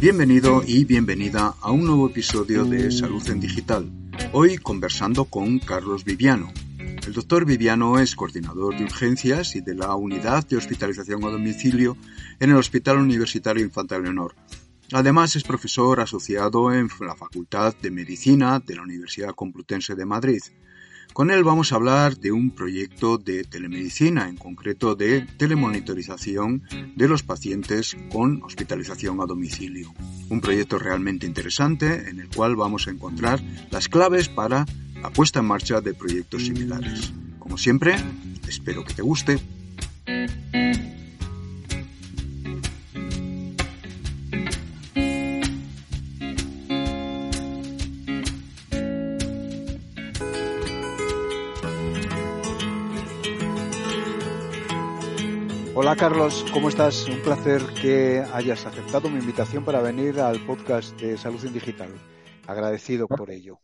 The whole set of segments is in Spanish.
Bienvenido y bienvenida a un nuevo episodio de Salud en Digital. Hoy conversando con Carlos Viviano. El doctor Viviano es coordinador de urgencias y de la unidad de hospitalización a domicilio en el Hospital Universitario Infanta Leonor. Además es profesor asociado en la Facultad de Medicina de la Universidad Complutense de Madrid. Con él vamos a hablar de un proyecto de telemedicina, en concreto de telemonitorización de los pacientes con hospitalización a domicilio. Un proyecto realmente interesante en el cual vamos a encontrar las claves para la puesta en marcha de proyectos similares. Como siempre, espero que te guste. Hola Carlos, ¿cómo estás? Un placer que hayas aceptado mi invitación para venir al podcast de Salud en Digital. Agradecido por ello.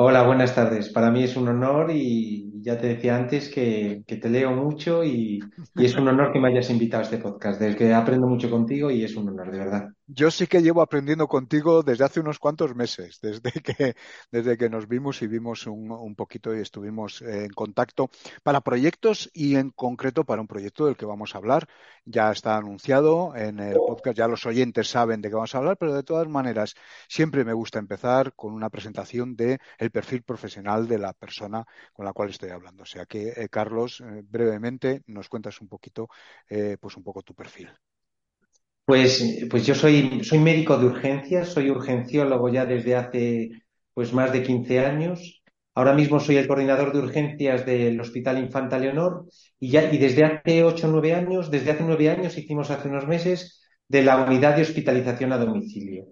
Hola, buenas tardes. Para mí es un honor y ya te decía antes que, te leo mucho y, es un honor que me hayas invitado a este podcast, del que aprendo mucho contigo y es un honor, de verdad. Yo sí que llevo aprendiendo contigo desde hace unos cuantos meses, desde que, desde que nos vimos y vimos un, un poquito y estuvimos en contacto para proyectos y en concreto para un proyecto del que vamos a hablar. Ya está anunciado en el podcast, ya los oyentes saben de qué vamos a hablar, pero de todas maneras siempre me gusta empezar con una presentación de el perfil profesional de la persona con la cual estoy hablando. O sea que, eh, Carlos, eh, brevemente nos cuentas un poquito, eh, pues un poco tu perfil. Pues, pues yo soy, soy médico de urgencias, soy urgenciólogo ya desde hace pues más de 15 años. Ahora mismo soy el coordinador de urgencias del Hospital Infanta Leonor y, ya, y desde hace 8 o 9 años, desde hace 9 años hicimos hace unos meses de la unidad de hospitalización a domicilio.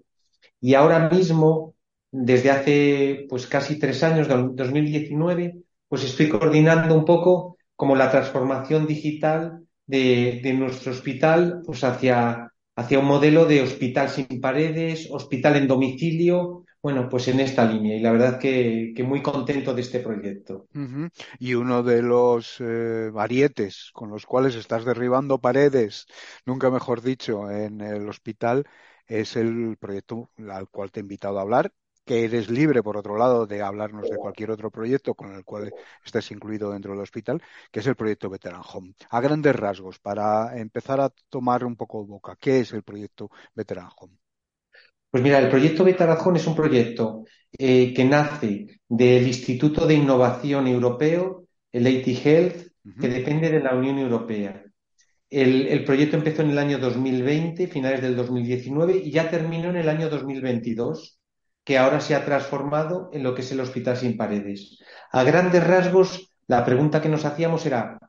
Y ahora mismo desde hace pues casi tres años, 2019, pues estoy coordinando un poco como la transformación digital de, nuestro hospital pues hacia, hacia un modelo de hospital sin paredes, hospital en domicilio, bueno, pues en esta línea. Y la verdad que, muy contento de este proyecto. Y uno de los eh, varietes con los cuales estás derribando paredes, nunca mejor dicho, en el hospital, es el proyecto al cual te he invitado a hablar que eres libre, por otro lado, de hablarnos de cualquier otro proyecto con el cual estés incluido dentro del hospital, que es el proyecto Veteran Home. A grandes rasgos, para empezar a tomar un poco de boca, ¿qué es el proyecto Veteran Home? Pues mira, el proyecto Veteran Home es un proyecto eh, que nace del Instituto de Innovación Europeo, el AT Health, que depende de la Unión Europea. El, el, proyecto empezó en el año 2020, finales del 2019, y ya terminó en el año 2022 que ahora se ha transformado en lo que es el hospital sin paredes. A grandes rasgos, la pregunta que nos hacíamos era,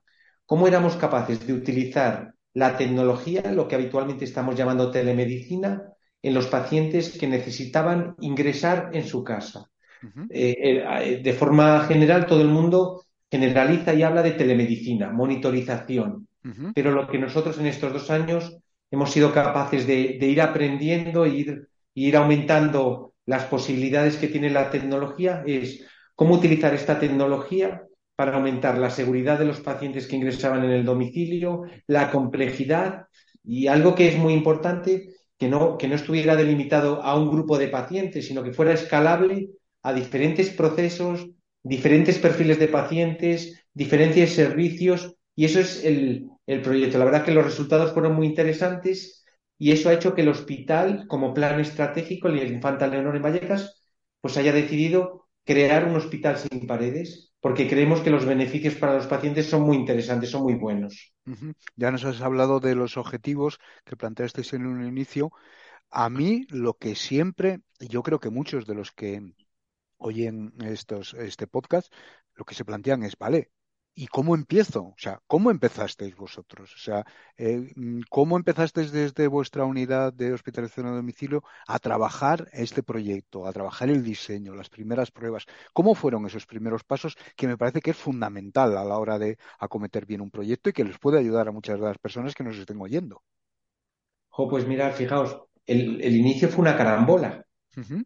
¿cómo éramos capaces de utilizar la tecnología, lo que habitualmente estamos llamando telemedicina, en los pacientes que necesitaban ingresar en su casa? Eh, eh, de forma general, todo el mundo generaliza y habla de telemedicina, monitorización, pero lo que nosotros en estos dos años hemos sido capaces de, ir aprendiendo e ir, ir aumentando las posibilidades que tiene la tecnología es cómo utilizar esta tecnología para aumentar la seguridad de los pacientes que ingresaban en el domicilio, la complejidad y algo que es muy importante, que no, que no estuviera delimitado a un grupo de pacientes, sino que fuera escalable a diferentes procesos, diferentes perfiles de pacientes, diferentes servicios, y eso es el, el proyecto. La verdad que los resultados fueron muy interesantes y eso ha hecho que el hospital, como plan estratégico, el Infanta Leonor en Vallecas, pues haya decidido crear un hospital sin paredes, porque creemos que los beneficios para los pacientes son muy interesantes, son muy buenos. Ya nos has hablado de los objetivos que planteasteis en un inicio. A mí lo que siempre, yo creo que muchos de los que oyen estos, este podcast, lo que se plantean es, vale, ¿Y cómo empiezo? O sea, ¿cómo empezasteis vosotros? O sea, eh, mm, ¿cómo empezasteis desde vuestra unidad de hospitalización a domicilio a trabajar este proyecto, a trabajar el diseño, las primeras pruebas? ¿Cómo fueron esos primeros pasos que me parece que es fundamental a la hora de acometer bien un proyecto y que les puede ayudar a muchas de las personas que nos estén oyendo? pues mira, fijaos, el, inicio fue una carambola.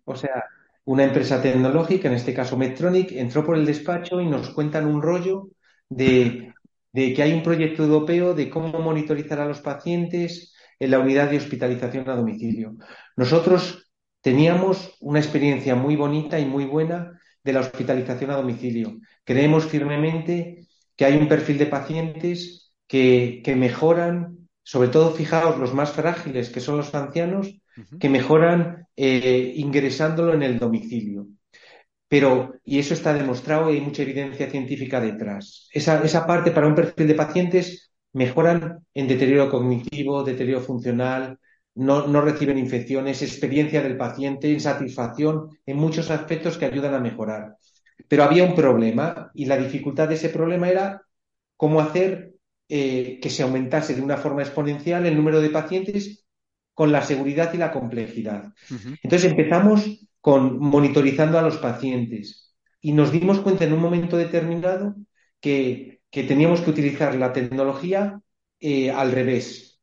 O sea, una empresa tecnológica, en este caso Medtronic, entró por el despacho y nos cuentan un rollo de, de que hay un proyecto europeo de cómo monitorizar a los pacientes en la unidad de hospitalización a domicilio. Nosotros teníamos una experiencia muy bonita y muy buena de la hospitalización a domicilio. Creemos firmemente que hay un perfil de pacientes que, mejoran, sobre todo fijaos los más frágiles, que son los ancianos, que mejoran eh, ingresándolo en el domicilio. Pero, y eso está demostrado y hay mucha evidencia científica detrás. Esa, esa parte para un perfil de pacientes mejoran en deterioro cognitivo, deterioro funcional, no, no, reciben infecciones, experiencia del paciente, insatisfacción, en muchos aspectos que ayudan a mejorar. Pero había un problema y la dificultad de ese problema era cómo hacer eh, que se aumentase de una forma exponencial el número de pacientes con la seguridad y la complejidad. Entonces empezamos con monitorizando a los pacientes y nos dimos cuenta en un momento determinado que, teníamos que utilizar la tecnología eh, al revés.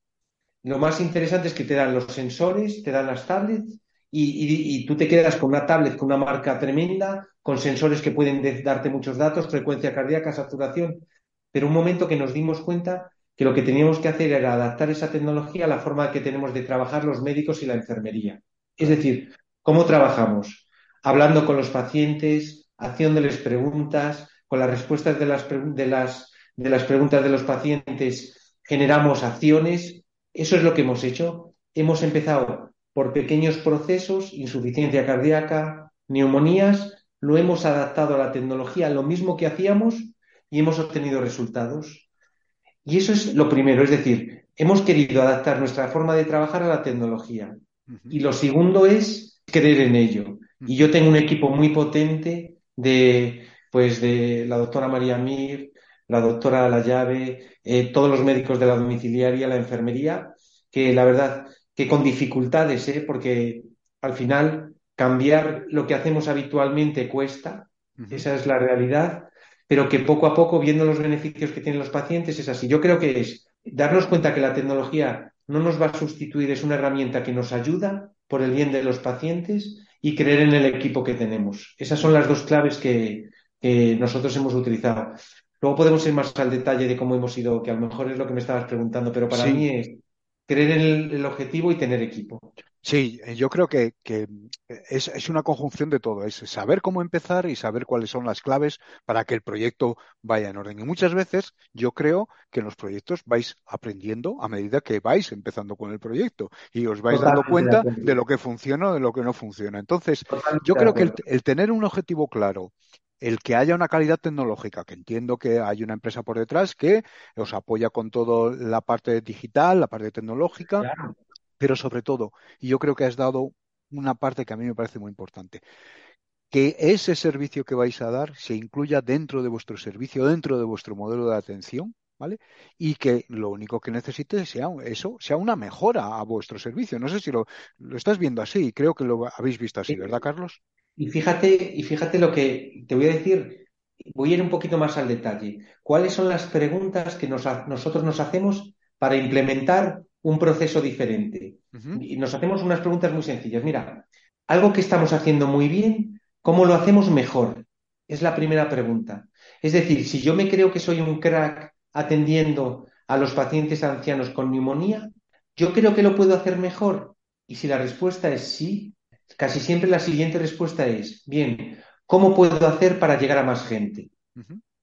Lo más interesante es que te dan los sensores, te dan las tablets y, tú te quedas con una tablet con una marca tremenda, con sensores que pueden darte muchos datos, frecuencia cardíaca, saturación, pero un momento que nos dimos cuenta que lo que teníamos que hacer era adaptar esa tecnología a la forma que tenemos de trabajar los médicos y la enfermería. Es decir, ¿cómo trabajamos? Hablando con los pacientes, haciéndoles preguntas, con las respuestas de las, de las, de las preguntas de los pacientes generamos acciones. Eso es lo que hemos hecho. Hemos empezado por pequeños procesos, insuficiencia cardíaca, neumonías, lo hemos adaptado a la tecnología, lo mismo que hacíamos, y hemos obtenido resultados. Y eso es lo primero, es decir, hemos querido adaptar nuestra forma de trabajar a la tecnología. Y lo segundo es creer en ello. Y yo tengo un equipo muy potente de, pues, de la doctora María Mir, la doctora La Llave, eh, todos los médicos de la domiciliaria, la enfermería, que la verdad que con dificultades, ¿eh? porque al final cambiar lo que hacemos habitualmente cuesta, esa es la realidad, pero que poco a poco, viendo los beneficios que tienen los pacientes, es así. Yo creo que es darnos cuenta que la tecnología no nos va a sustituir, es una herramienta que nos ayuda por el bien de los pacientes y creer en el equipo que tenemos. Esas son las dos claves que, nosotros hemos utilizado. Luego podemos ir más al detalle de cómo hemos ido, que a lo mejor es lo que me estabas preguntando, pero para mí es creer en el, objetivo y tener equipo. Sí, eh, yo creo que, eh, es, una conjunción de todo, es saber cómo empezar y saber cuáles son las claves para que el proyecto vaya en orden. Y muchas veces yo creo que en los proyectos vais aprendiendo a medida que vais empezando con el proyecto y os vais dando cuenta de, lo que funciona o de lo que no funciona. Entonces, yo creo que el tener un objetivo claro el que haya una calidad tecnológica, que entiendo que hay una empresa por detrás que os apoya con toda la parte digital, la parte tecnológica, pero sobre todo, y yo creo que has dado una parte que a mí me parece muy importante, que ese servicio que vais a dar se incluya dentro de vuestro servicio, dentro de vuestro modelo de atención, ¿vale? Y que lo único que necesite sea eso, sea una mejora a vuestro servicio. No sé si lo, lo estás viendo así, creo que lo habéis visto así, ¿verdad, Carlos? Y fíjate, y fíjate lo que te voy a decir, voy a ir un poquito más al detalle. ¿Cuáles son las preguntas que nosotros nos hacemos para implementar un proceso diferente? Y nos hacemos unas preguntas muy sencillas. Mira, algo que estamos haciendo muy bien, ¿cómo lo hacemos mejor? Es la primera pregunta. Es decir, si yo me creo que soy un crack atendiendo a los pacientes ancianos con neumonía, ¿yo creo que lo puedo hacer mejor? Y si la respuesta es sí, casi siempre la siguiente respuesta es, bien, ¿cómo puedo hacer para llegar a más gente?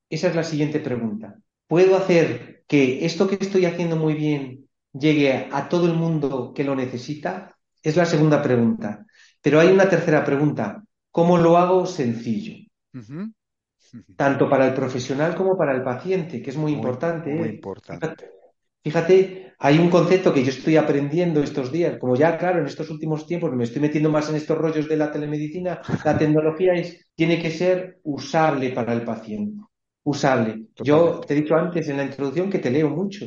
Esa es la siguiente pregunta. ¿Puedo hacer que esto que estoy haciendo muy bien llegue a todo el mundo que lo necesita? Es la segunda pregunta. Pero hay una tercera pregunta. ¿Cómo lo hago sencillo? Tanto para el profesional como para el paciente, que es muy, importante. Muy ¿eh? importante. Fíjate, hay un concepto que yo estoy aprendiendo estos días, como ya, claro, en estos últimos tiempos me estoy metiendo más en estos rollos de la telemedicina, la tecnología es, tiene que ser usable para el paciente. Usable. Yo te he dicho antes en la introducción que te leo mucho,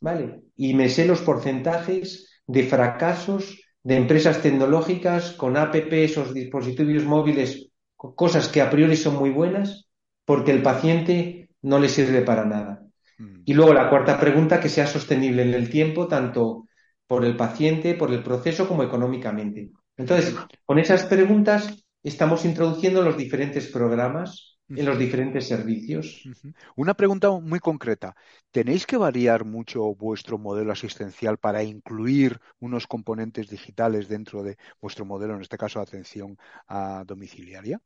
¿vale? Y me sé los porcentajes de fracasos de empresas tecnológicas con apps o dispositivos móviles, cosas que a priori son muy buenas, porque el paciente no le sirve para nada. Y luego la cuarta pregunta, que sea sostenible en el tiempo, tanto por el paciente, por el proceso, como económicamente. Entonces, con esas preguntas estamos introduciendo los diferentes programas en los diferentes servicios. Una pregunta muy concreta. ¿Tenéis que variar mucho vuestro modelo asistencial para incluir unos componentes digitales dentro de vuestro modelo, en este caso atención a domiciliaria?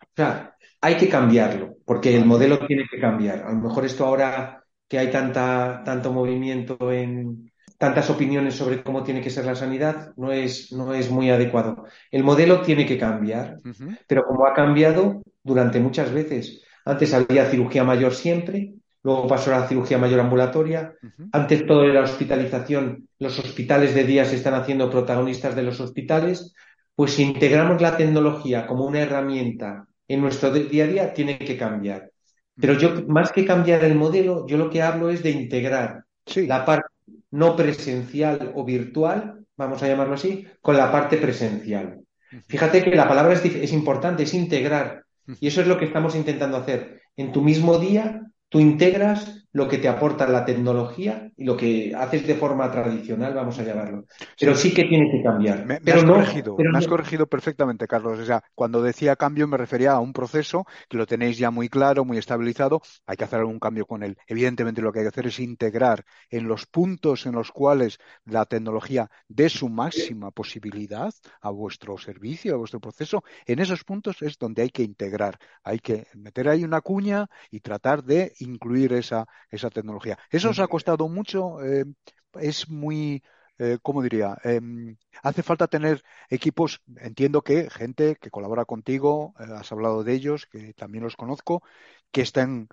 O sea, hay que cambiarlo, porque el modelo tiene que cambiar. A lo mejor esto ahora que hay tanta, tanto movimiento en, tantas opiniones sobre cómo tiene que ser la sanidad no es, no es muy adecuado. El modelo tiene que cambiar, pero como ha cambiado durante muchas veces. Antes había cirugía mayor siempre, luego pasó a la cirugía mayor ambulatoria, antes todo era hospitalización, los hospitales de día se están haciendo protagonistas de los hospitales, pues si integramos la tecnología como una herramienta en nuestro día a día, tiene que cambiar. Pero yo, más que cambiar el modelo, yo lo que hablo es de integrar la parte no presencial o virtual, vamos a llamarlo así, con la parte presencial. Fíjate que la palabra es, importante, es integrar. Y eso es lo que estamos intentando hacer. En tu mismo día, tú integras lo que te aporta la tecnología y lo que haces de forma tradicional, vamos a llamarlo. Pero sí, que tiene que cambiar. Me, pero has, corregido, me has corregido perfectamente, Carlos. O sea, cuando decía cambio me refería a un proceso que lo tenéis ya muy claro, muy estabilizado. Hay que hacer algún cambio con él. Evidentemente lo que hay que hacer es integrar en los puntos en los cuales la tecnología dé su máxima posibilidad a vuestro servicio, a vuestro proceso. En esos puntos es donde hay que integrar. Hay que meter ahí una cuña y tratar de incluir esa esa tecnología. ¿Eso os ha costado mucho? Eh, es muy, eh, ¿cómo diría? Em, hace falta tener equipos, entiendo que gente que colabora contigo, eh, has hablado de ellos, que también los conozco, que estén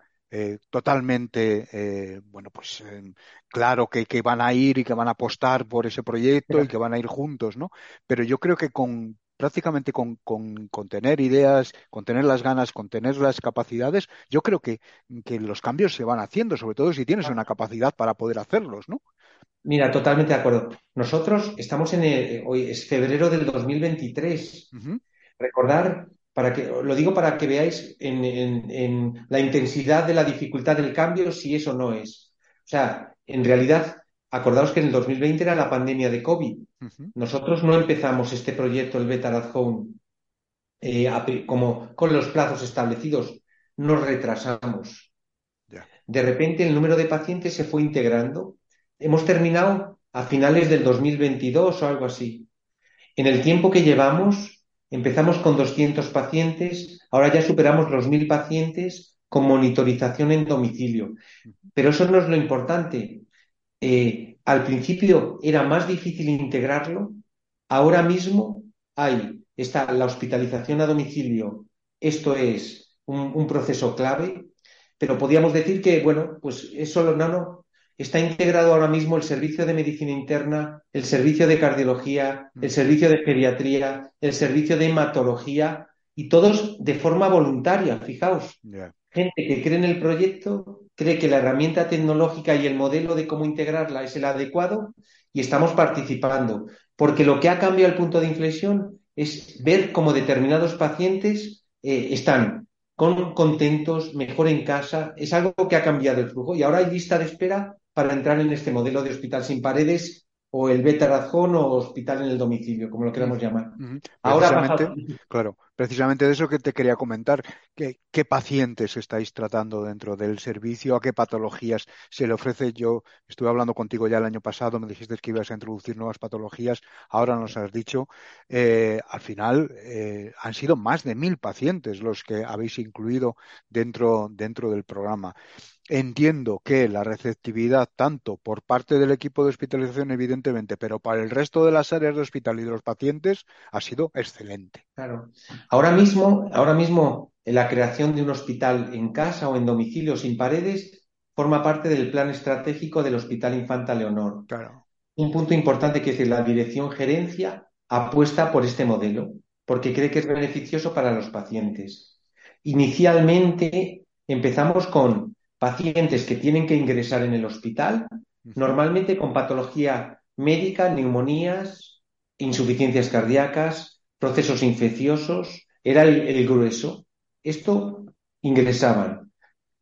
totalmente, bueno, pues em, claro que, que, van a ir y que van a apostar por ese proyecto y que van a ir juntos, ¿no? Pero yo creo que con prácticamente con, tener ideas, con tener las ganas, con tener las capacidades, yo creo que, los cambios se van haciendo, sobre todo si tienes una capacidad para poder hacerlos, ¿no? Mira, totalmente de acuerdo. Nosotros estamos en el, hoy es febrero del 2023. Recordar, para que, lo digo para que veáis en, en la intensidad de la dificultad del cambio, si eso no es. O sea, en realidad Acordaos que en el 2020 era la pandemia de COVID. Nosotros no empezamos este proyecto, el Better at Home, eh, como con los plazos establecidos. Nos retrasamos. De repente el número de pacientes se fue integrando. Hemos terminado a finales del 2022 o algo así. En el tiempo que llevamos, empezamos con 200 pacientes, ahora ya superamos los 1.000 pacientes con monitorización en domicilio. Pero eso no es lo importante. Eh, al principio era más difícil integrarlo, ahora mismo hay está la hospitalización a domicilio, esto es un, proceso clave, pero podríamos decir que, bueno, pues eso no, no, está integrado ahora mismo el servicio de medicina interna, el servicio de cardiología, el mm. servicio de pediatría, el servicio de hematología, y todos de forma voluntaria, fijaos. Gente que cree en el proyecto, cree que la herramienta tecnológica y el modelo de cómo integrarla es el adecuado y estamos participando. Porque lo que ha cambiado el punto de inflexión es ver cómo determinados pacientes eh, están con, contentos, mejor en casa. Es algo que ha cambiado el flujo y ahora hay lista de espera para entrar en este modelo de hospital sin paredes o el beta razón o hospital en el domicilio, como lo queramos llamar. Ahora, claro, precisamente de eso que te quería comentar. ¿Qué, ¿Qué, pacientes estáis tratando dentro del servicio? ¿A qué patologías se le ofrece? Yo estuve hablando contigo ya el año pasado, me dijiste que ibas a introducir nuevas patologías, ahora nos has dicho. Eh, al final eh, han sido más de mil pacientes los que habéis incluido dentro, dentro del programa. Entiendo que la receptividad, tanto por parte del equipo de hospitalización, evidentemente, pero para el resto de las áreas de hospital y de los pacientes, ha sido excelente. Claro. Ahora mismo, ahora mismo, la creación de un hospital en casa o en domicilio sin paredes forma parte del plan estratégico del Hospital Infanta Leonor. Claro. Un punto importante que es que la dirección gerencia apuesta por este modelo, porque cree que es beneficioso para los pacientes. Inicialmente empezamos con pacientes que tienen que ingresar en el hospital, normalmente con patología médica, neumonías, insuficiencias cardíacas, procesos infecciosos, era el, grueso. Esto ingresaban.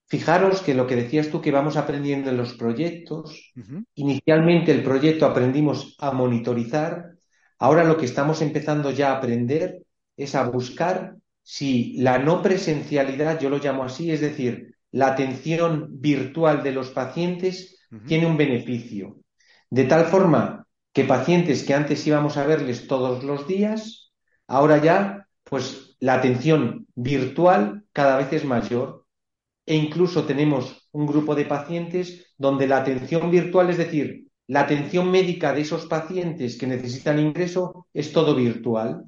Fijaros que lo que decías tú que vamos aprendiendo en los proyectos, inicialmente el proyecto aprendimos a monitorizar, ahora lo que estamos empezando ya a aprender es a buscar si la no presencialidad, yo lo llamo así, es decir, la atención virtual de los pacientes tiene un beneficio. De tal forma que pacientes que antes íbamos a verles todos los días, ahora ya, pues la atención virtual cada vez es mayor e incluso tenemos un grupo de pacientes donde la atención virtual, es decir, la atención médica de esos pacientes que necesitan ingreso es todo virtual.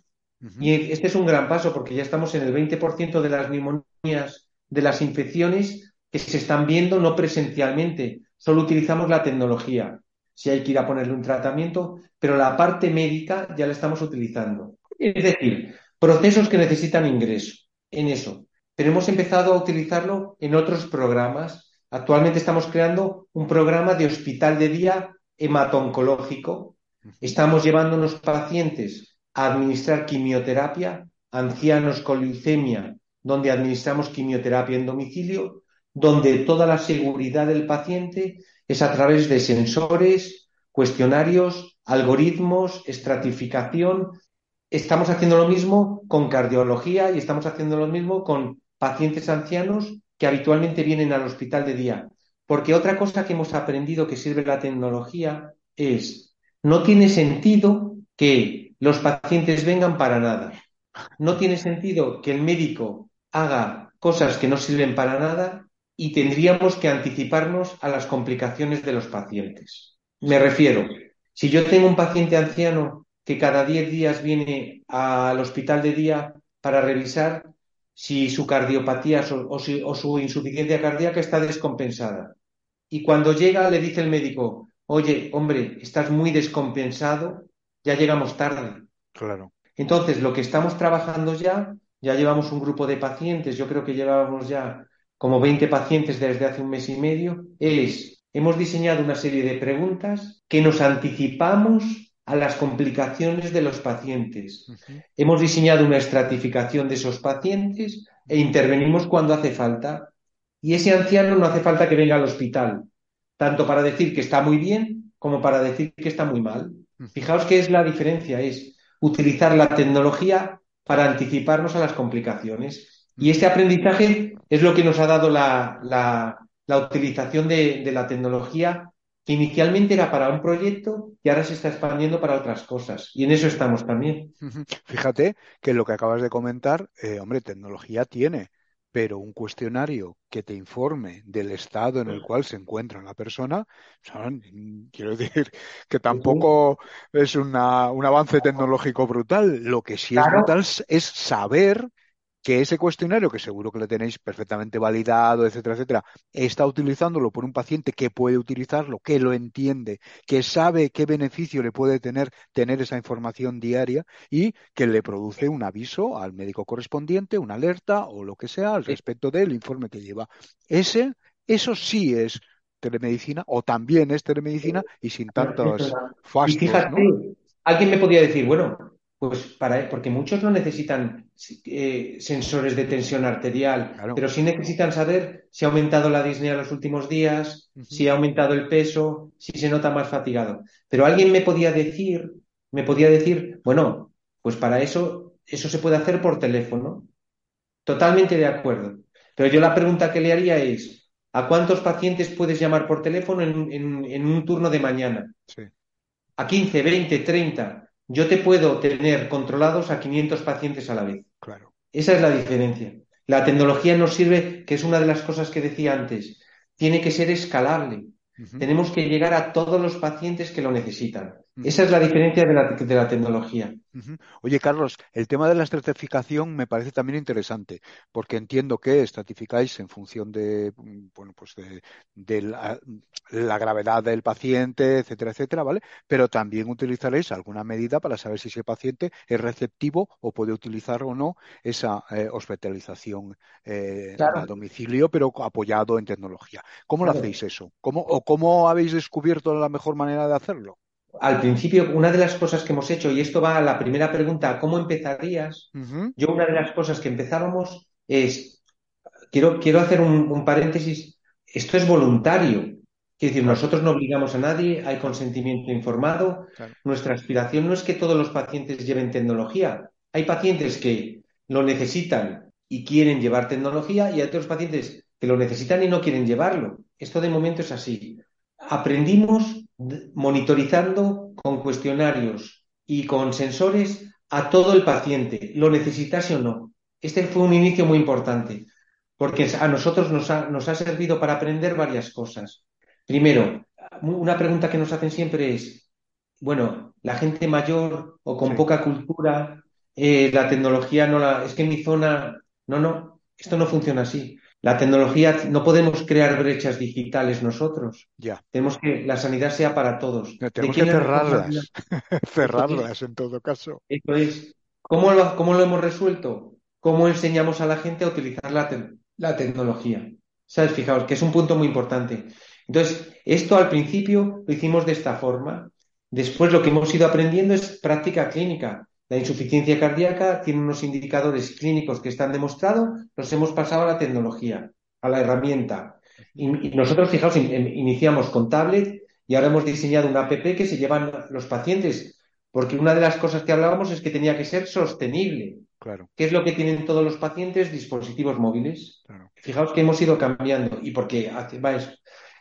Y este es un gran paso porque ya estamos en el 20% de las neumonías, de las infecciones que se están viendo no presencialmente. Solo utilizamos la tecnología. Si hay que ir a ponerle un tratamiento, pero la parte médica ya la estamos utilizando. Es decir, procesos que necesitan ingreso en eso pero hemos empezado a utilizarlo en otros programas. Actualmente estamos creando un programa de hospital de día hematoncológico. Estamos llevando a unos pacientes a administrar quimioterapia, ancianos con leucemia, donde administramos quimioterapia en domicilio, donde toda la seguridad del paciente es a través de sensores, cuestionarios, algoritmos, estratificación. Estamos haciendo lo mismo con cardiología y estamos haciendo lo mismo con pacientes ancianos que habitualmente vienen al hospital de día. Porque otra cosa que hemos aprendido que sirve la tecnología es, no tiene sentido que los pacientes vengan para nada. No tiene sentido que el médico haga cosas que no sirven para nada y tendríamos que anticiparnos a las complicaciones de los pacientes. Me refiero, si yo tengo un paciente anciano que cada 10 días viene al hospital de día para revisar, si su cardiopatía o, su insuficiencia cardíaca está descompensada. Y cuando llega le dice el médico, oye, hombre, estás muy descompensado, ya llegamos tarde. Claro. Entonces, lo que estamos trabajando ya, ya llevamos un grupo de pacientes, yo creo que llevábamos ya como 20 pacientes desde hace un mes y medio, es, hemos diseñado una serie de preguntas que nos anticipamos a las complicaciones de los pacientes. Hemos diseñado una estratificación de esos pacientes e intervenimos cuando hace falta. Y ese anciano no hace falta que venga al hospital, tanto para decir que está muy bien como para decir que está muy mal. Fijaos que es la diferencia, es utilizar la tecnología para anticiparnos a las complicaciones. Y este aprendizaje es lo que nos ha dado la, la, utilización de la tecnología que inicialmente era para un proyecto y ahora se está expandiendo para otras cosas. Y en eso estamos también. Fíjate que lo que acabas de comentar, eh, hombre, tecnología tiene, pero un cuestionario que te informe del estado en el cual se encuentra la persona, quiero decir que tampoco es una, un avance tecnológico brutal. Lo que sí es brutal es saber que ese cuestionario, que seguro que lo tenéis perfectamente validado, etcétera, etcétera, está utilizándolo por un paciente que puede utilizarlo, que lo entiende, que sabe qué beneficio le puede tener tener esa información diaria y que le produce un aviso al médico correspondiente, una alerta o lo que sea al respecto del informe que lleva. Ese, eso sí es telemedicina o también es telemedicina y sin tantos fastos, Alguien me podría decir, bueno, pues para, porque muchos no necesitan eh, sensores de tensión arterial, pero sí necesitan saber si ha aumentado la disnea en los últimos días, si ha aumentado el peso, si se nota más fatigado. Pero alguien me podía decir, me podía decir, bueno, pues para eso, eso se puede hacer por teléfono. Totalmente de acuerdo. Pero yo la pregunta que le haría es, ¿a cuántos pacientes puedes llamar por teléfono en, en un turno de mañana? Sí. A 15, 20, 30 yo te puedo tener controlados a 500 pacientes a la vez. Claro. Esa es la diferencia. La tecnología nos sirve, que es una de las cosas que decía antes, tiene que ser escalable. Tenemos que llegar a todos los pacientes que lo necesitan. Esa es la diferencia de la, tecnología. Oye, Carlos, el tema de la estratificación me parece también interesante, porque entiendo que estratificáis en función de, bueno, pues de, la, gravedad del paciente, etcétera, etcétera, ¿vale? Pero también utilizaréis alguna medida para saber si ese paciente es receptivo o puede utilizar o no esa eh, hospitalización eh, a domicilio, pero apoyado en tecnología. ¿Cómo lo hacéis eso? ¿Cómo, ¿O cómo habéis descubierto la mejor manera de hacerlo? Al principio, una de las cosas que hemos hecho, y esto va a la primera pregunta, ¿cómo empezarías? Yo una de las cosas que empezábamos es, quiero, quiero hacer un, paréntesis. Esto es voluntario. Es decir, nosotros no obligamos a nadie, hay consentimiento informado. Nuestra aspiración no es que todos los pacientes lleven tecnología. Hay pacientes que lo necesitan y quieren llevar tecnología y hay otros pacientes que lo necesitan y no quieren llevarlo. Esto de momento es así. Aprendimos monitorizando con cuestionarios y con sensores a todo el paciente, lo necesitase o no. Este fue un inicio muy importante, porque a nosotros nos ha, servido para aprender varias cosas. Primero, una pregunta que nos hacen siempre es, bueno, la gente mayor o con poca cultura, eh, la tecnología no la... Es que en mi zona... No, no, esto no funciona así. La tecnología, no podemos crear brechas digitales nosotros. Ya. Tenemos que la sanidad sea para todos. tenemos que cerrarlas. cerrarlas en todo caso. Esto es. ¿Cómo lo, cómo lo hemos resuelto? ¿Cómo enseñamos a la gente a utilizar la, la tecnología? ¿Sabes? Fijaos, que es un punto muy importante. Entonces, esto al principio lo hicimos de esta forma. Después lo que hemos ido aprendiendo es práctica clínica. La insuficiencia cardíaca tiene unos indicadores clínicos que están demostrados, los hemos pasado a la tecnología, a la herramienta. Y, nosotros, fijaos, iniciamos con tablet y ahora hemos diseñado una app que se llevan los pacientes, porque una de las cosas que hablábamos es que tenía que ser sostenible. Claro. ¿Qué es lo que tienen todos los pacientes? Dispositivos móviles. Fijaos que hemos ido cambiando y porque va eso.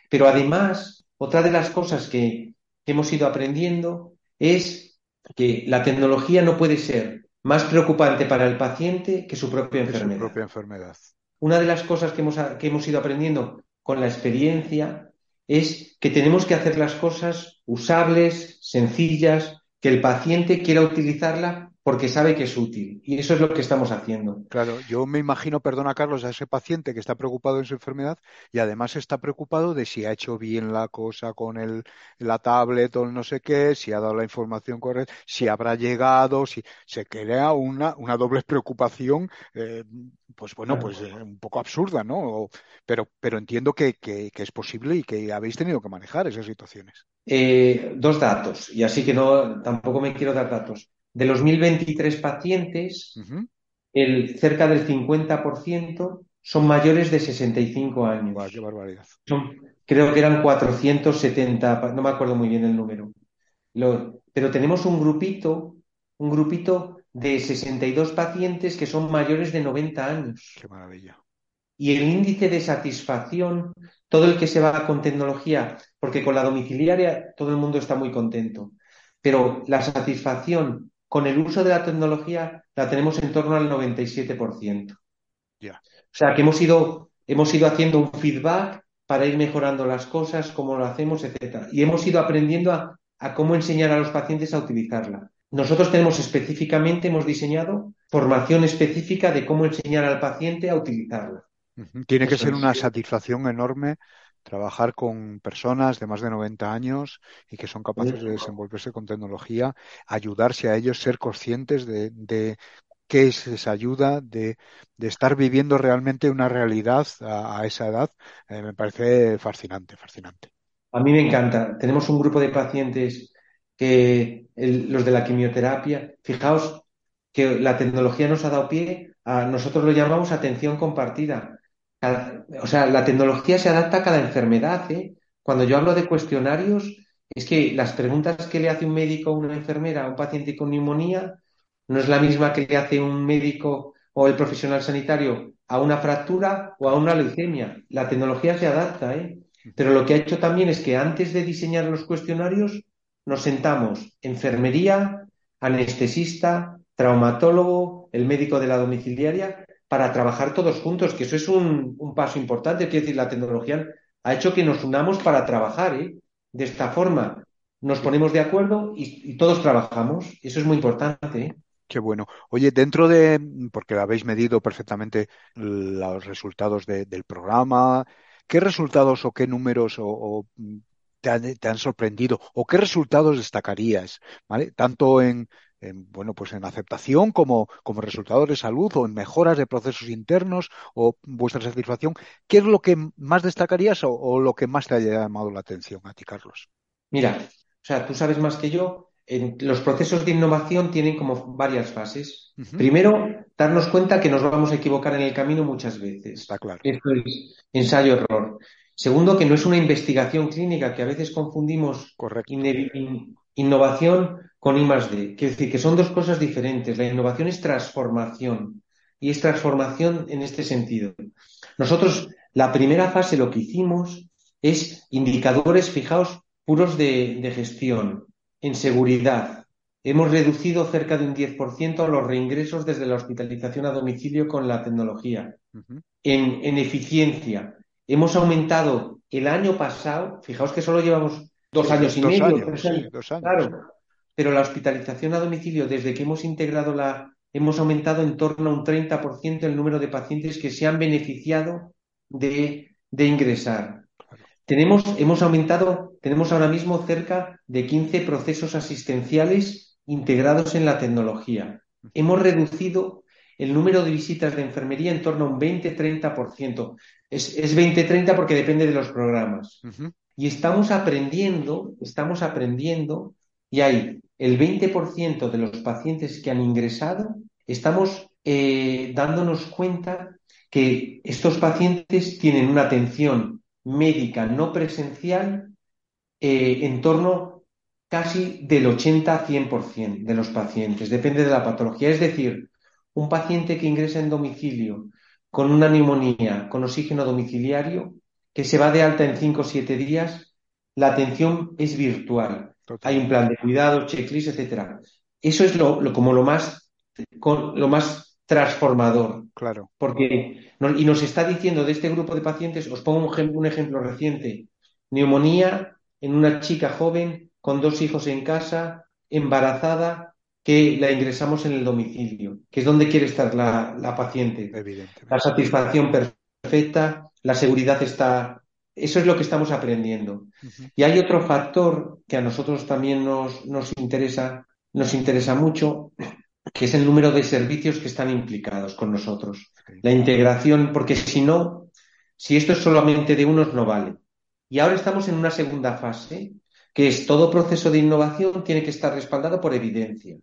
Pero además, otra de las cosas que hemos ido aprendiendo es que la tecnología no puede ser más preocupante para el paciente que su propia enfermedad. Su propia enfermedad. Una de las cosas que hemos, que hemos ido aprendiendo con la experiencia es que tenemos que hacer las cosas usables, sencillas, que el paciente quiera utilizarla porque sabe que es útil. Y eso es lo que estamos haciendo. Claro, yo me imagino, perdona Carlos, a ese paciente que está preocupado en su enfermedad y además está preocupado de si ha hecho bien la cosa con el, la tablet o no sé qué, si ha dado la información correcta, si habrá llegado, si se crea una, una doble preocupación, eh, pues bueno, pues eh, un poco absurda, ¿no? pero, pero entiendo que, que, es posible y que habéis tenido que manejar esas situaciones. Eh, dos datos, y así que no, tampoco me quiero dar datos de los 1.023 pacientes, el, cerca del 50% son mayores de 65 años. qué barbaridad. creo que eran 470, no me acuerdo muy bien el número. pero tenemos un grupito, un grupito de 62 pacientes que son mayores de 90 años. Qué maravilla. Y el índice de satisfacción, todo el que se va con tecnología, porque con la domiciliaria todo el mundo está muy contento, pero la satisfacción con el uso de la tecnología la tenemos en torno al 97%. O sea que hemos ido, hemos ido haciendo un feedback para ir mejorando las cosas, cómo lo hacemos, etcétera. Y hemos ido aprendiendo a, cómo enseñar a los pacientes a utilizarla. Nosotros tenemos específicamente, hemos diseñado formación específica de cómo enseñar al paciente a utilizarla. Tiene que ser una satisfacción enorme trabajar con personas de más de 90 años y que son capaces de desenvolverse con tecnología, ayudarse a ellos, ser conscientes de, qué es esa ayuda, de, estar viviendo realmente una realidad a, esa edad, eh, me parece fascinante, fascinante. A mí me encanta. Tenemos un grupo de pacientes que los de la quimioterapia, fijaos que la tecnología nos ha dado pie a, nosotros lo llamamos atención compartida o sea, la tecnología se adapta a cada enfermedad. ¿eh? Cuando yo hablo de cuestionarios, es que las preguntas que le hace un médico a una enfermera a un paciente con neumonía no es la misma que le hace un médico o el profesional sanitario a una fractura o a una leucemia. La tecnología se adapta, ¿eh? Pero lo que ha hecho también es que antes de diseñar los cuestionarios nos sentamos enfermería, anestesista, traumatólogo, el médico de la domiciliaria para trabajar todos juntos, que eso es un, paso importante. Quiero decir, la tecnología ha hecho que nos unamos para trabajar ¿eh? de esta forma. Nos ponemos de acuerdo y, todos trabajamos. Eso es muy importante. ¿eh? Qué bueno. Oye, dentro de, porque habéis medido perfectamente los resultados del programa, ¿qué resultados o qué números o, te, han, te, han, sorprendido o qué resultados destacarías, ¿vale? Tanto en, en, bueno, pues en aceptación como, como resultado de salud o en mejoras de procesos internos o vuestra satisfacción. ¿Qué es lo que más destacarías o, lo que más te haya llamado la atención a ti, Carlos? Mira, o sea, tú sabes más que yo, los procesos de innovación tienen como varias fases. Primero, darnos cuenta que nos vamos a equivocar en el camino muchas veces. Está claro. Esto es ensayo-error. Segundo, que no es una investigación clínica, que a veces confundimos innovación con I más D. Quiero decir que son dos cosas diferentes. La innovación es transformación y es transformación en este sentido. Nosotros, la primera fase, lo que hicimos es indicadores fijaos puros de gestión en seguridad. Hemos reducido cerca de un 10% los reingresos desde la hospitalización a domicilio con la tecnología. en, eficiencia. Hemos aumentado el año pasado, fijaos que solo llevamos dos años y medio, Claro, pero la hospitalización a domicilio, desde que hemos integrado la, hemos aumentado en torno a un 30% el número de pacientes que se han beneficiado de ingresar. Tenemos, hemos aumentado, tenemos ahora mismo cerca de 15 procesos asistenciales integrados en la tecnología. Hemos reducido el número de visitas de enfermería en torno a un 20-30%. Es, es 20-30 porque depende de los programas. Y estamos aprendiendo, estamos aprendiendo, y hay el 20% de los pacientes que han ingresado, estamos eh, dándonos cuenta que estos pacientes tienen una atención médica no presencial eh, en torno casi del 80-100% de los pacientes, depende de la patología. Es decir, un paciente que ingresa en domicilio con una neumonía, con oxígeno domiciliario, que se va de alta en 5 o 7 días, la atención es virtual. Hay un plan de cuidado, checklist, etcétera. Eso es lo, como lo más, lo más transformador. Claro. Porque, y nos está diciendo de este grupo de pacientes, os pongo un, un ejemplo reciente, neumonía en una chica joven con dos hijos en casa, embarazada, que la ingresamos en el domicilio, que es donde quiere estar la, la paciente. La satisfacción perfecta, la seguridad está. Eso es lo que estamos aprendiendo. Y hay otro factor que a nosotros también nos, nos interesa, nos interesa mucho, que es el número de servicios que están implicados con nosotros. La integración, porque si no, si esto es solamente de unos, no vale. Y ahora estamos en una segunda fase, que es todo proceso de innovación tiene que estar respaldado por evidencia.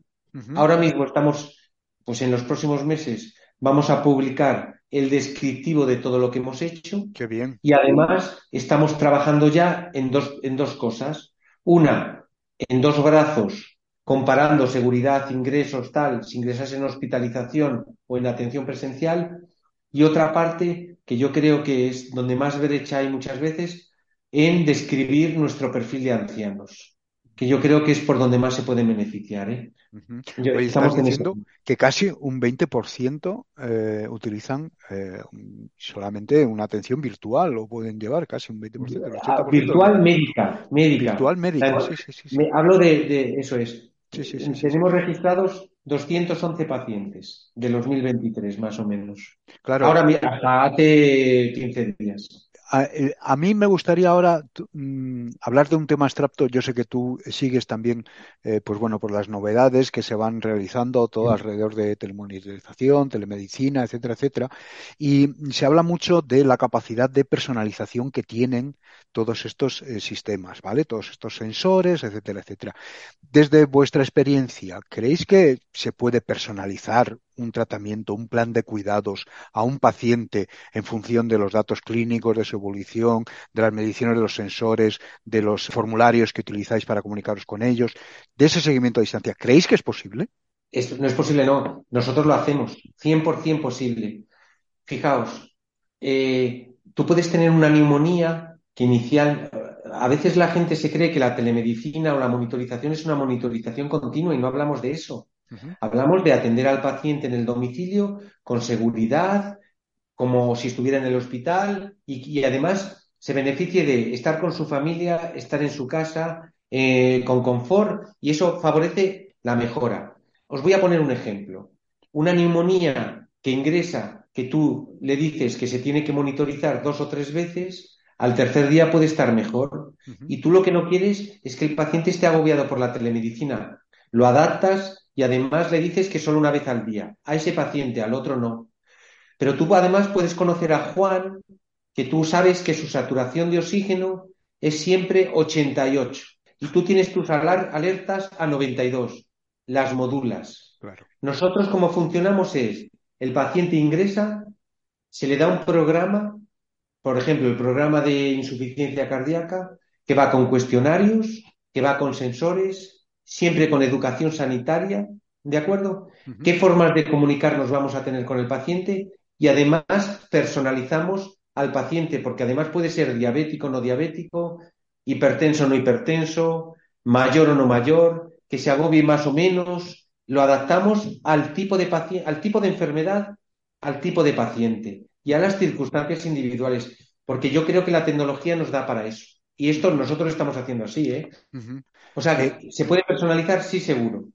Ahora mismo estamos, pues en los próximos meses, vamos a publicar el descriptivo de todo lo que hemos hecho. Qué bien. Y además estamos trabajando ya en dos, en dos cosas. Una, en dos brazos comparando seguridad, ingresos, tal, si ingresas en hospitalización o en atención presencial, y otra parte que yo creo que es donde más brecha hay muchas veces, en describir nuestro perfil de ancianos, que yo creo que es por donde más se pueden beneficiar. ¿eh? estamos diciendo que casi un 20% eh, utilizan eh, solamente una atención virtual o pueden llevar casi un 20%. Ah, virtual médica, médica. Virtual médica, sí, sí, sí, hablo de, eso es, tenemos registrados 211 pacientes de 2023, más o menos. Claro. Ahora, mira, hasta hace 15 días. Eh, a, mí me gustaría ahora mm, hablar de un tema abstracto. Yo sé que tú sigues también, eh, pues bueno, por las novedades que se van realizando todo alrededor de telemonitorización, telemedicina, etcétera, etcétera. Y se habla mucho de la capacidad de personalización que tienen todos estos eh, sistemas, ¿vale? Todos estos sensores, etcétera, etcétera. Desde vuestra experiencia, ¿creéis que se puede personalizar un tratamiento, un plan de cuidados a un paciente en función de los datos clínicos, de su evolución, de las mediciones de los sensores, de los formularios que utilizáis para comunicaros con ellos, de ese seguimiento a distancia. ¿Creéis que es posible? Esto no es posible, no. Nosotros lo hacemos. 100% posible. Fijaos, eh, tú puedes tener una neumonía que inicial. A veces la gente se cree que la telemedicina o la monitorización es una monitorización continua y no hablamos de eso. Hablamos de atender al paciente en el domicilio con seguridad, como si estuviera en el hospital y, además se beneficie de estar con su familia, estar en su casa, eh, con confort y eso favorece la mejora. Os voy a poner un ejemplo. Una neumonía que ingresa, que tú le dices que se tiene que monitorizar dos o tres veces, al tercer día puede estar mejor. Y tú lo que no quieres es que el paciente esté agobiado por la telemedicina. Lo adaptas y además le dices que solo una vez al día. A ese paciente, al otro no. Pero tú además puedes conocer a Juan, que tú sabes que su saturación de oxígeno es siempre 88. y tú tienes tus alertas a 92, las modulas. Nosotros como funcionamos es, el paciente ingresa, se le da un programa, por ejemplo, el programa de insuficiencia cardíaca, que va con cuestionarios, que va con sensores, siempre con educación sanitaria, ¿de acuerdo? ¿Qué formas de comunicarnos vamos a tener con el paciente? Y además personalizamos al paciente, porque además puede ser diabético o no diabético, hipertenso o no hipertenso, mayor o no mayor, que se agobie más o menos, lo adaptamos al tipo de al tipo de enfermedad, al tipo de paciente y a las circunstancias individuales, porque yo creo que la tecnología nos da para eso. Y esto nosotros estamos haciendo así, ¿eh? O sea, que eh, se puede personalizar, sí, seguro.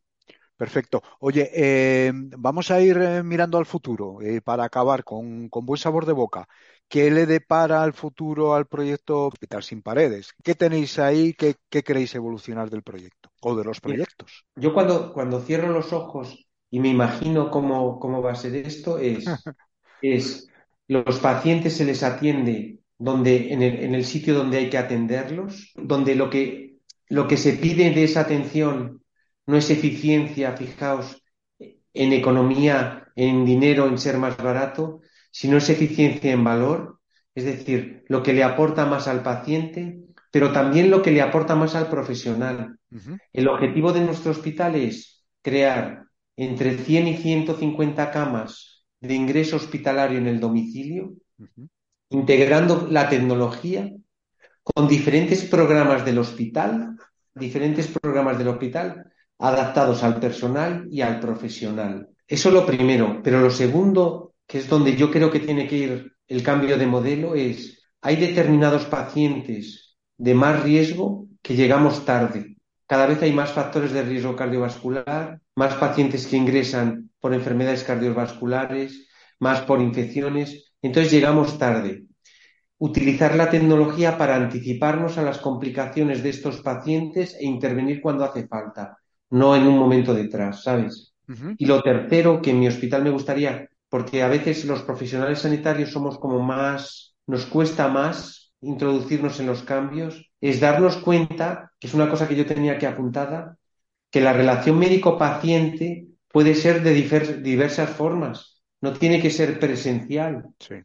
Perfecto. Oye, eh, vamos a ir eh, mirando al futuro para acabar con, buen sabor de boca. ¿Qué le depara al futuro al proyecto Hospital sin Paredes? ¿Qué tenéis ahí? ¿Qué, queréis evolucionar del proyecto o de los proyectos? Yo cuando, cuando cierro los ojos y me imagino cómo, cómo va a ser esto, es, es los pacientes se les atiende donde, en, el, en el sitio donde hay que atenderlos, donde lo que, lo que se pide de esa atención no es eficiencia, fijaos, en economía, en dinero, en ser más barato, sino es eficiencia en valor, es decir, lo que le aporta más al paciente, pero también lo que le aporta más al profesional. El objetivo de nuestro hospital es crear entre 100 y 150 camas de ingreso hospitalario en el domicilio, integrando la tecnología con diferentes programas del hospital, diferentes programas del hospital adaptados al personal y al profesional. Eso es lo primero, pero lo segundo, que es donde yo creo que tiene que ir el cambio de modelo, es hay determinados pacientes de más riesgo que llegamos tarde. Cada vez hay más factores de riesgo cardiovascular, más pacientes que ingresan por enfermedades cardiovasculares, más por infecciones. Entonces llegamos tarde. Utilizar la tecnología para anticiparnos a las complicaciones de estos pacientes e intervenir cuando hace falta, no en un momento detrás, ¿sabes? Y lo tercero que en mi hospital me gustaría, porque a veces los profesionales sanitarios somos como más, nos cuesta más introducirnos en los cambios, es darnos cuenta, que es una cosa que yo tenía que apuntada, que la relación médico-paciente puede ser de diversas formas no tiene que ser presencial,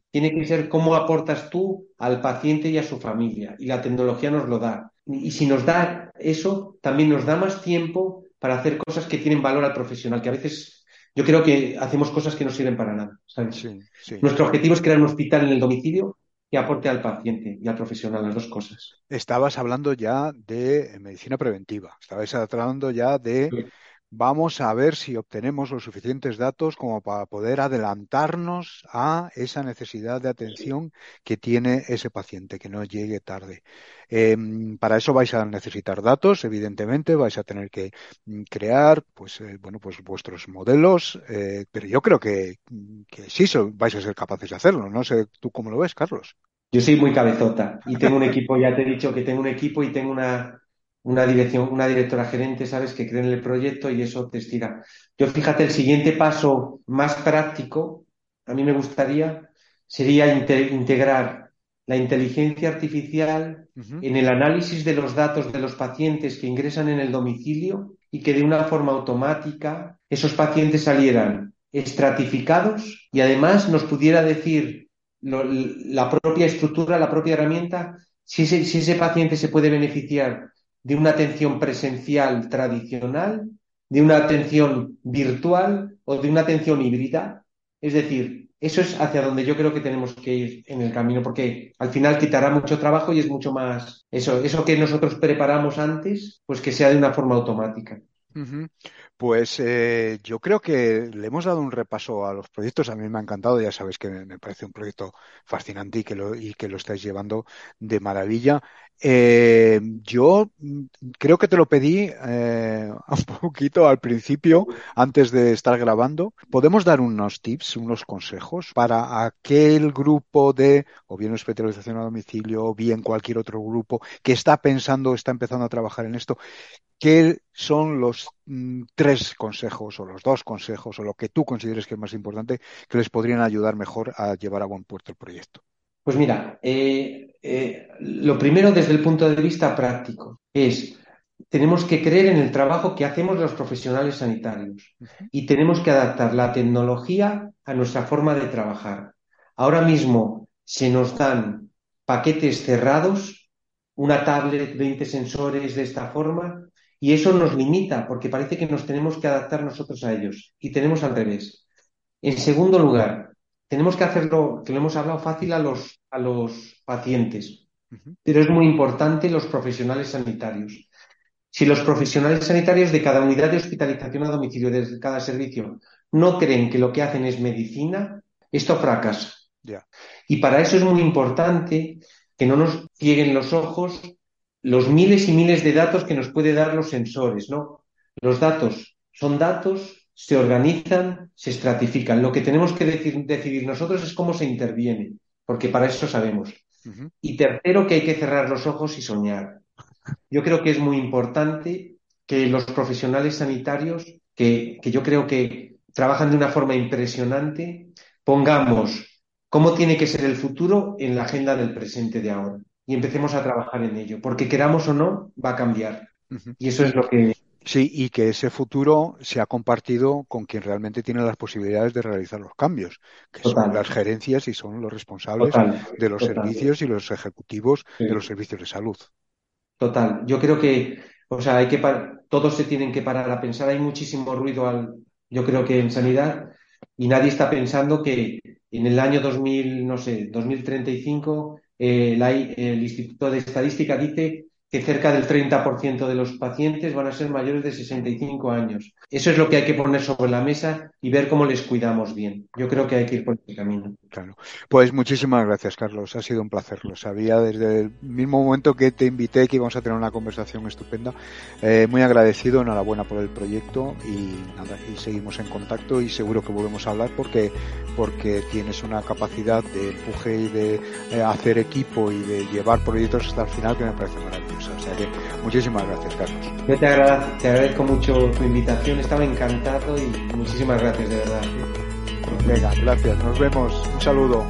tiene que ser cómo aportas tú al paciente y a su familia. Y la tecnología nos lo da. Y si nos da eso, también nos da más tiempo para hacer cosas que tienen valor al profesional, que a veces yo creo que hacemos cosas que no sirven para nada. Nuestro objetivo es crear un hospital en el domicilio que aporte al paciente y al profesional, las dos cosas. Estabas hablando ya de medicina preventiva, estabas hablando ya de vamos a ver si obtenemos los suficientes datos como para poder adelantarnos a esa necesidad de atención que tiene ese paciente, que no llegue tarde. Em, para eso vais a necesitar datos, evidentemente, vais a tener que mm, crear, pues, eh, bueno, pues vuestros modelos, eh, pero yo creo que, que sí vais a ser capaces de hacerlo. No sé tú cómo lo ves, Carlos. Yo soy muy cabezota y tengo un equipo, ya te he dicho que tengo un equipo y tengo una, una dirección, una directora gerente, sabes, que cree en el proyecto y eso te estira. Yo fíjate, el siguiente paso más práctico, a mí me gustaría, sería integrar la inteligencia artificial en el análisis de los datos de los pacientes que ingresan en el domicilio y que de una forma automática esos pacientes salieran estratificados y además nos pudiera decir la propia estructura, la propia herramienta, si si ese paciente se puede beneficiar de una atención presencial tradicional, de una atención virtual o de una atención híbrida. Es decir, eso es hacia donde yo creo que tenemos que ir en el camino, porque al final quitará mucho trabajo y es mucho más eso, eso que nosotros preparamos antes, pues que sea de una forma automática. Pues eh, yo creo que le hemos dado un repaso a los proyectos. A mí me ha encantado, ya sabes que me, parece un proyecto fascinante y que lo, y que lo estáis llevando de maravilla. Eh, yo mm, creo que te lo pedí eh, un poquito al principio, antes de estar grabando. ¿Podemos dar unos tips, unos consejos para aquel grupo de, o bien hospitalización a domicilio, o bien cualquier otro grupo que está pensando, está empezando a trabajar en esto? ¿Qué son los mm, tres consejos o los dos consejos o lo que tú consideres que es más importante que les podrían ayudar mejor a llevar a buen puerto el proyecto? Pues mira, eh, eh, lo primero desde el punto de vista práctico es tenemos que creer en el trabajo que hacemos los profesionales sanitarios y tenemos que adaptar la tecnología a nuestra forma de trabajar. Ahora mismo se nos dan paquetes cerrados, una tablet, 20 sensores de esta forma, y eso nos limita porque parece que nos tenemos que adaptar nosotros a ellos y tenemos al revés. En segundo lugar, tenemos que hacerlo, que lo hemos hablado fácil a los, a los pacientes, pero es muy importante los profesionales sanitarios. Si los profesionales sanitarios de cada unidad de hospitalización a domicilio, de cada servicio, no creen que lo que hacen es medicina, esto fracasa. Y para eso es muy importante que no nos cieguen los ojos los miles y miles de datos que nos puede dar los sensores, ¿no? Los datos son datos, se organizan, se estratifican. Lo que tenemos que decidir nosotros es cómo se interviene, porque para eso sabemos. Y tercero, que hay que cerrar los ojos y soñar. Yo creo que es muy importante que los profesionales sanitarios, que, yo creo que trabajan de una forma impresionante, pongamos cómo tiene que ser el futuro en la agenda del presente de ahora y empecemos a trabajar en ello, porque queramos o no, va a cambiar. Y eso es lo que... Sí, y que ese futuro se ha compartido con quien realmente tiene las posibilidades de realizar los cambios, que son las gerencias y son los responsables de los servicios y los ejecutivos de los servicios de salud. Total. Yo creo que, o sea, hay que todos se tienen que parar a pensar. Hay muchísimo ruido, al, yo creo que en sanidad, y nadie está pensando que en el año 2000, no sé, 2035, eh, el Instituto de Estadística dice que cerca del 30% de los pacientes van a ser mayores de 65 años. Eso es lo que hay que poner sobre la mesa y ver cómo les cuidamos bien. Yo creo que hay que ir por ese camino. Claro. Pues muchísimas gracias, Carlos. Ha sido un placer. Lo sabía desde el mismo momento que te invité que íbamos a tener una conversación estupenda. Eh, muy agradecido, enhorabuena por el proyecto y nada, y seguimos en contacto y seguro que volvemos a hablar porque, porque tienes una capacidad de empuje y de eh, hacer equipo y de llevar proyectos hasta el final que me parece maravilloso. O sea que muchísimas gracias, Carlos. Yo te, agradezco mucho tu invitación, estaba encantado y muchísimas gracias, de verdad. Venga, gracias, nos vemos. Un saludo.